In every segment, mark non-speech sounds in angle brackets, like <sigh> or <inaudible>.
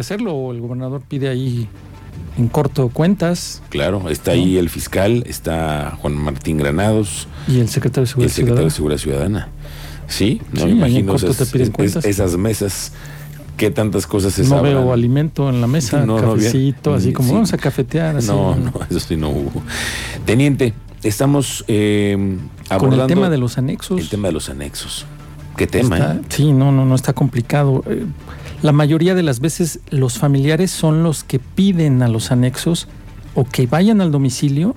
hacerlo o el gobernador pide ahí en corto cuentas. Claro, está ahí el fiscal, está Juan Martín Granados. Y el secretario de Seguridad el secretario de Ciudadana. Seguridad Ciudadana. Sí, no Sí, me imagino esas, es- esas mesas, qué tantas cosas se No sabrán. veo alimento en la mesa, No, no, bien. cafecito, así como Sí. vamos a cafetear. Así, No, no, <laughs> eso sí no hubo. Teniente, estamos eh, Con abordando el tema de los anexos. el tema de los anexos. ¿Qué tema? Está- eh? Sí, no, no, no está complicado. Eh, La mayoría de las veces los familiares son los que piden a los anexos o que vayan al domicilio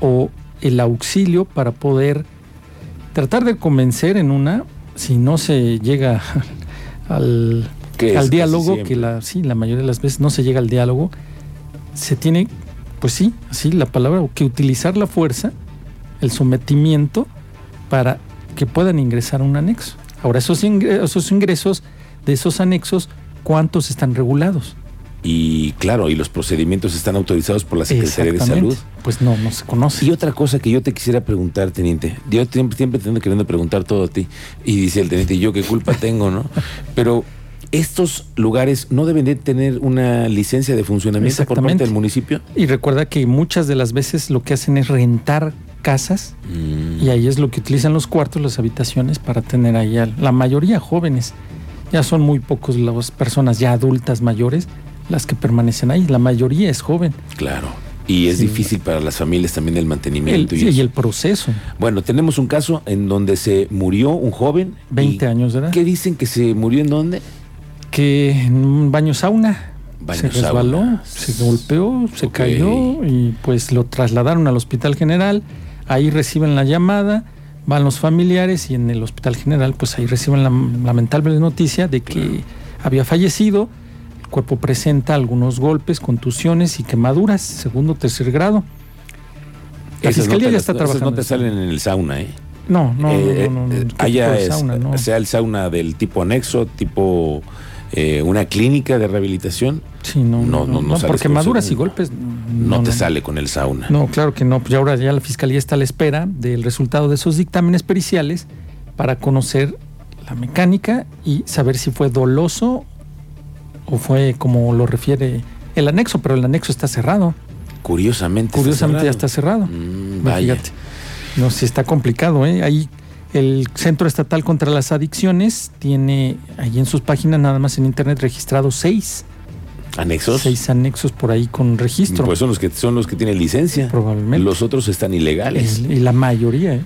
o el auxilio para poder tratar de convencer en una, si no se llega <laughs> al, es diálogo, que la, sí, la mayoría de las veces no se llega al diálogo, se tiene, pues sí, así la palabra, que utilizar la fuerza, el sometimiento, para que puedan ingresar a un anexo. Ahora, esos ingresos de esos anexos, ¿cuántos están regulados? Y claro, y los procedimientos están autorizados por la Secretaría de. Salud. Pues no, no se conoce. Y otra cosa que yo te quisiera preguntar, teniente. Yo siempre, siempre te ando queriendo preguntar todo a ti. Y dice el teniente, ¿yo qué culpa <laughs> tengo, no? Pero estos lugares no deben de tener una licencia de funcionamiento por parte del municipio. Y recuerda que muchas de las veces lo que hacen es rentar casas Mm, y ahí es lo que utilizan los cuartos, las habitaciones para tener ahí a la mayoría jóvenes. Ya son muy pocos las personas ya adultas mayores las que permanecen ahí, la mayoría es joven. claro. Y es Sí. difícil para las familias también el El- mantenimiento. y sí, y eso. el proceso, Bueno, tenemos un caso en donde se murió un joven. 20 y- años de edad, ¿Qué dicen que se murió en dónde? que en un baño sauna Baño se resbaló, sauna. se golpeó, se cayó y pues lo trasladaron al hospital general, ahí reciben la llamada, van los familiares y en el hospital general pues ahí reciben la lamentable noticia de que Claro. había fallecido, el cuerpo presenta algunos golpes, contusiones y quemaduras, segundo tercer grado. La Esas fiscalía no te ya las- está esas trabajando. no te salen en el sauna, ¿eh? No, no, Eh, no, no, no, eh, ¿qué tipo allá de es, sauna? No. sea el sauna del tipo anexo, tipo eh, una clínica de rehabilitación, Sí, no, no, no, no sales por con quemaduras y golpes. no, te sale con el sauna. No, claro que no. Pues ya ahora ya la fiscalía está a la espera del resultado de esos dictámenes periciales para conocer la mecánica y saber si fue doloso o fue como lo refiere el anexo, pero el anexo está cerrado. Curiosamente. está Curiosamente ya está cerrado. Mm, No, vaya. fíjate. No, sí está complicado, ¿eh? Ahí el Centro Estatal contra las Adicciones tiene ahí en sus páginas nada más en internet registrado seis, ¿Anexos? seis anexos por ahí con registro. Pues son los que son los que tienen licencia. Probablemente. Los otros están ilegales. Y la mayoría, ¿eh?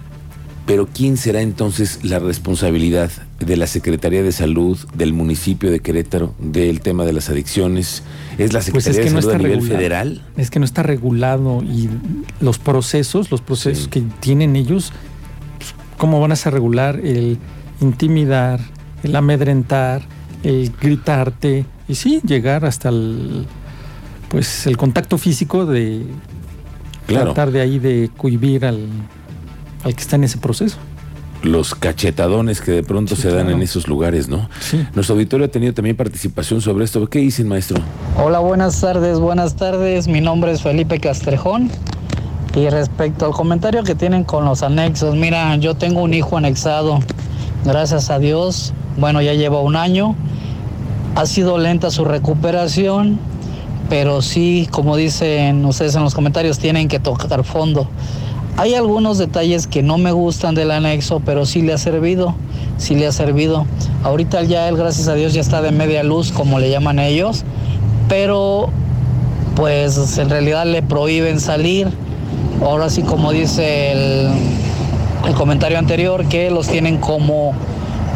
Pero ¿quién será entonces la responsabilidad de la Secretaría de Salud, del municipio de Querétaro, del tema de las adicciones? ¿Es la Pues es Secretaría que de no Salud a está nivel regulado. federal? Es que no está regulado y los procesos, los procesos Sí. que tienen ellos, ¿cómo van a ser regular el intimidar, el amedrentar, el gritarte y sí, llegar hasta el pues el contacto físico de Claro. tratar de ahí de cohibir al, al que está en ese proceso. Los cachetadones que de pronto Sí, se dan claro. en esos lugares, ¿no? Sí. Nuestro auditorio ha tenido también participación sobre esto. ¿Qué dicen, maestro? Hola, buenas tardes, buenas tardes. Mi nombre es Felipe Castrejón. Y respecto al comentario que tienen con los anexos, mira, yo tengo un hijo anexado. Gracias a Dios. Bueno, ya lleva un año. Ha sido lenta su recuperación, pero sí, como dicen ustedes en los comentarios, tienen que tocar fondo. Hay algunos detalles que no me gustan del anexo, pero sí le ha servido, sí le ha servido. Ahorita ya él, gracias a Dios, ya está de media luz, como le llaman ellos, pero pues en realidad le prohíben salir. Ahora sí, como dice el, comentario anterior, que los tienen como,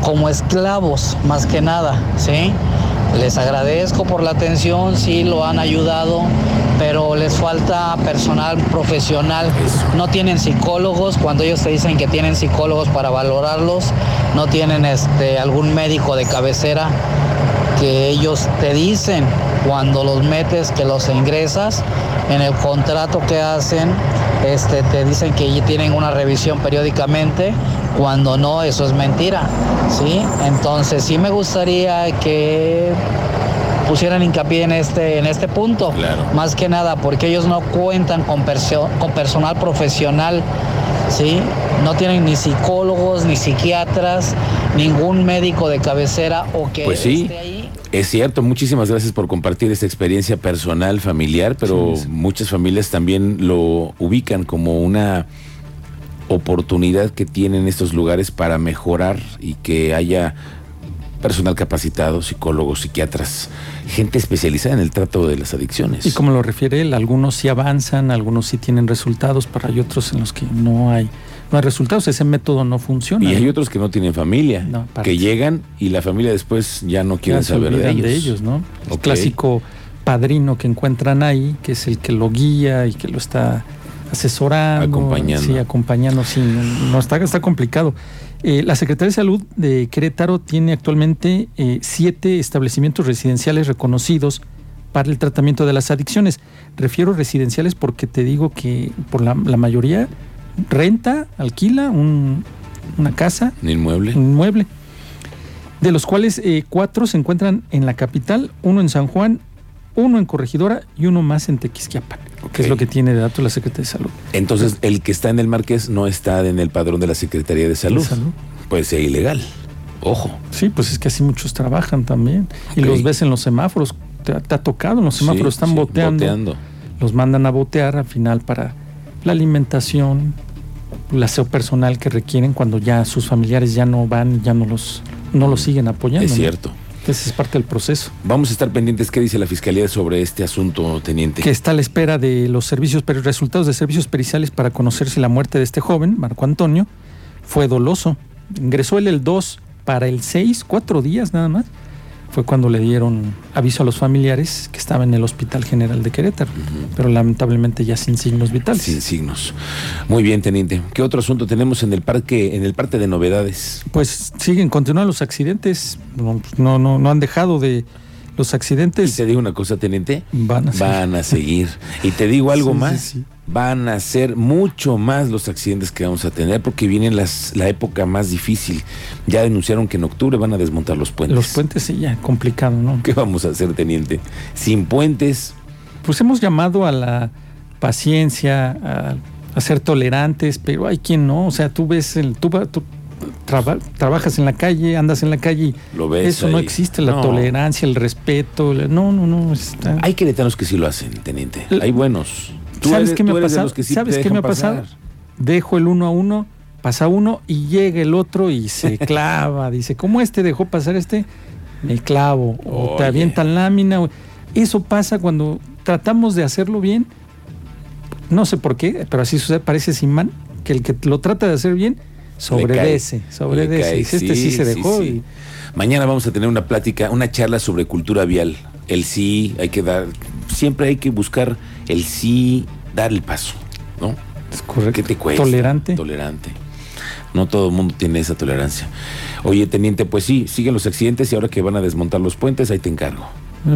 como esclavos, más que nada, ¿sí? Les agradezco por la atención, sí lo han ayudado, pero les falta personal profesional. No tienen psicólogos, cuando ellos te dicen que tienen psicólogos para valorarlos, no tienen este, algún médico de cabecera que ellos te dicen cuando los metes, que los ingresas, en el contrato que hacen, este, te dicen que tienen una revisión periódicamente, cuando no, eso es mentira, ¿sí? Entonces sí me gustaría que pusieran hincapié en este, en este punto, Claro. más que nada porque ellos no cuentan con, perso- con personal profesional, ¿sí? No tienen ni psicólogos, ni psiquiatras, ningún médico de cabecera o que Pues sí. esté ahí Es cierto, muchísimas gracias por compartir esta experiencia personal, familiar, pero Sí, sí. muchas familias también lo ubican como una oportunidad que tienen estos lugares para mejorar y que haya personal capacitado, psicólogos, psiquiatras, gente especializada en el trato de las adicciones. Y como lo refiere él, algunos sí avanzan, algunos sí tienen resultados, pero hay otros en los que no hay, no hay resultados. Ese método no funciona. Y hay otros que no tienen familia, No, que llegan y la familia después ya no se saber de ellos. de ellos, ¿no? El clásico padrino que encuentran ahí, que es el que lo guía y que lo está asesorando. Acompañando. Sí, acompañando, sí. No, no, está, está complicado. Eh, la Secretaría de Salud de Querétaro tiene actualmente eh, siete establecimientos residenciales reconocidos para el tratamiento de las adicciones. Refiero residenciales porque te digo que por la, la mayoría renta, alquila un- una casa Un inmueble. un inmueble, de los cuales eh, cuatro se encuentran en la capital, uno en San Juan, uno en Corregidora y uno más en Tequisquiapan, Ok. que es lo que tiene de datos la Secretaría de Salud. Entonces, el que está en el Marqués no está en el padrón de la Secretaría de Salud. Salud. Puede ser ilegal. Ojo. Sí, pues es que así muchos trabajan también. Y los ves en los semáforos, te, te ha tocado, en los semáforos Sí, están sí, boteando, boteando. los mandan a botear al final para la alimentación, el aseo personal que requieren cuando ya sus familiares ya no van, ya no los, no los siguen apoyando. Es ¿no? cierto. Ese es parte del proceso. Vamos a estar pendientes qué dice la Fiscalía sobre este asunto, teniente. que está a la espera de los servicios, pero resultados de servicios periciales para conocer si la muerte de este joven, Marco Antonio, fue doloso. Ingresó él el 2 para el 6, cuatro días nada más. Fue cuando le dieron aviso a los familiares que estaba en el Hospital General de Querétaro, pero lamentablemente ya sin signos vitales. Sin signos. Muy bien, teniente. ¿Qué otro asunto tenemos en el parque, en el parte de novedades? Pues siguen, continúan los accidentes, no, no, no, no han dejado de los Y accidentes. te digo una cosa, teniente. Van a seguir. Van a seguir. Y te digo <laughs> algo Sí, sí, más. sí. Van a ser mucho más los accidentes que vamos a tener porque viene las, la época más difícil. Ya denunciaron que en octubre van a desmontar los puentes. Los puentes sí, ya complicado, ¿no? ¿Qué vamos a hacer, teniente? Sin puentes, pues hemos llamado a la paciencia, a, a ser tolerantes, pero hay quien no. O sea, tú ves, el, tú, tú traba- trabajas en la calle, andas en la calle y lo ves. eso no existe, la No. tolerancia, el respeto. la- no, no, no. está- Hay queretanos que sí lo hacen, teniente. Hay buenos. Tú ¿Sabes eres- qué me ha de pasado? sí ¿Sabes qué me ha pasado? pasar. Dejo el uno a uno, pasa uno y llega el otro y se <laughs> clava. Dice, ¿cómo este dejó pasar este? Me clavo. O te avientan lámina. Eso pasa cuando tratamos de hacerlo bien. No sé por qué, pero así sucede, parece sin man, que el que lo trata de hacer bien, sobredece, sobredece. este sí, se dejó. sí. y- Mañana vamos a tener una plática, una charla sobre cultura vial. El sí, hay que dar, siempre hay que buscar el sí, dar el paso, ¿no? es correcto. ¿Qué te cuesta? Tolerante. Tolerante. No todo el mundo tiene esa tolerancia. Oye, teniente, pues sí, siguen los accidentes y ahora que van a desmontar los puentes, ahí te encargo.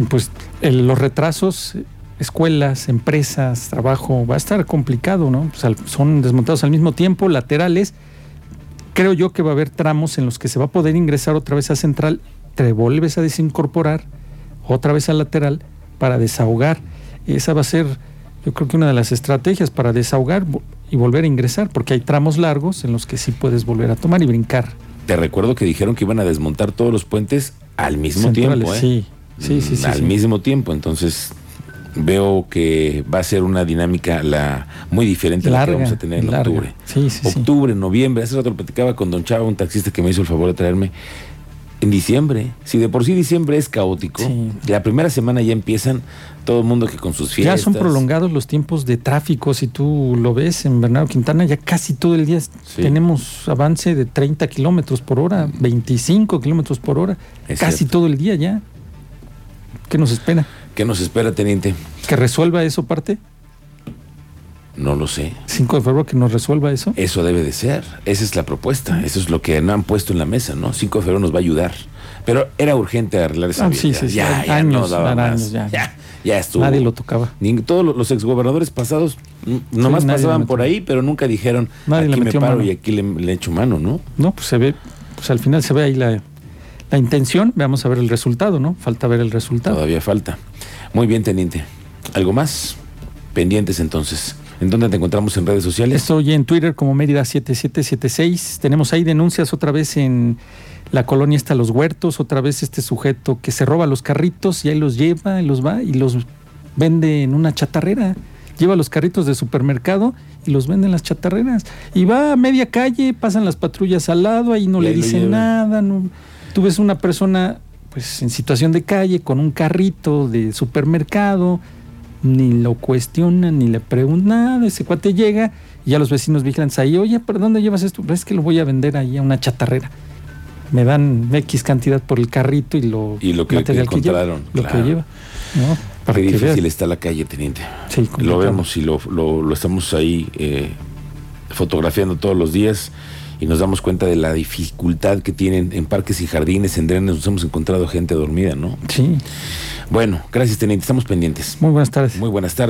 Pues el- los retrasos, escuelas, empresas, trabajo, va a estar complicado, ¿no? Pues, al- son desmontados al mismo tiempo, laterales. Creo yo que va a haber tramos en los que se va a poder ingresar otra vez a central, te vuelves a desincorporar otra vez al lateral para desahogar. Esa va a ser, yo creo que una de las estrategias para desahogar y volver a ingresar, porque hay tramos largos en los que sí puedes volver a tomar y brincar. Te recuerdo que dijeron que iban a desmontar todos los puentes al mismo Centrales, tiempo, ¿eh? Sí, sí, sí. Sí, al sí. mismo tiempo. Entonces, veo que va a ser una dinámica la muy diferente a la que vamos a tener en larga. octubre. Sí, sí, sí. octubre, noviembre. Hace rato lo platicaba con Don Chava, un taxista que me hizo el favor de traerme. En diciembre, si de por sí diciembre es caótico, Sí. la primera semana ya empiezan todo el mundo que con sus Ya fiestas. son prolongados los tiempos de tráfico. Si tú lo ves en Bernardo Quintana, ya casi todo el día tenemos avance de 30 kilómetros por hora, 25 kilómetros por hora. Es casi cierto. todo el día ya. ¿Qué nos espera? ¿Qué nos espera, teniente? ¿Que resuelva eso parte? No lo sé. 5 de febrero que nos resuelva eso. Eso debe de ser. Esa es la propuesta. Eso es lo que no han puesto en la mesa, ¿no? 5 de febrero nos va a ayudar. Pero era urgente arreglar esa Ah, sí, ya, sí, sí. ya, ya Años, no daba eran más. años, ya. ya, ya estuvo. Nadie lo tocaba. Ni- todos los- exgobernadores pasados nomás pasaban por ahí, pero nunca dijeron Nadie le me paro mano. y aquí le, le echo mano, ¿no? No, pues se ve, pues al final se ve ahí la, la intención. Veamos a ver el resultado, ¿no? Falta ver el resultado. Todavía falta. Muy bien, teniente. ¿Algo más? Pendientes entonces. ¿En dónde te encontramos en redes sociales? Estoy en Twitter como Mérida7776. Tenemos ahí denuncias otra vez en la colonia está Los Huertos, otra vez este sujeto que se roba los carritos y ahí los lleva y los va y los vende en una chatarrera. Lleva los carritos de supermercado y los vende en las chatarreras. Y va a media calle, pasan las patrullas al lado, ahí no Y le ahí dicen nada. No. Tú ves una persona pues en situación de calle con un carrito de supermercado, ni lo cuestionan, ni le preguntan nada. Ese cuate llega y ya los vecinos vigilan ahí, oye, ¿pero dónde llevas esto? Es que lo voy a vender ahí a una chatarrera. Me dan X cantidad por el carrito y lo, Y lo que material lleva, encontraron, lo claro. que lleva. ¿no? Para Qué que difícil veas. está la calle, teniente. Sí, Lo vemos y lo, lo- lo estamos ahí eh, fotografiando todos los días y nos damos cuenta de la dificultad que tienen en parques y jardines, en drenes, nos hemos encontrado gente dormida, ¿no? Sí, Bueno, gracias, teniente, estamos pendientes. muy buenas tardes. Muy buenas tardes.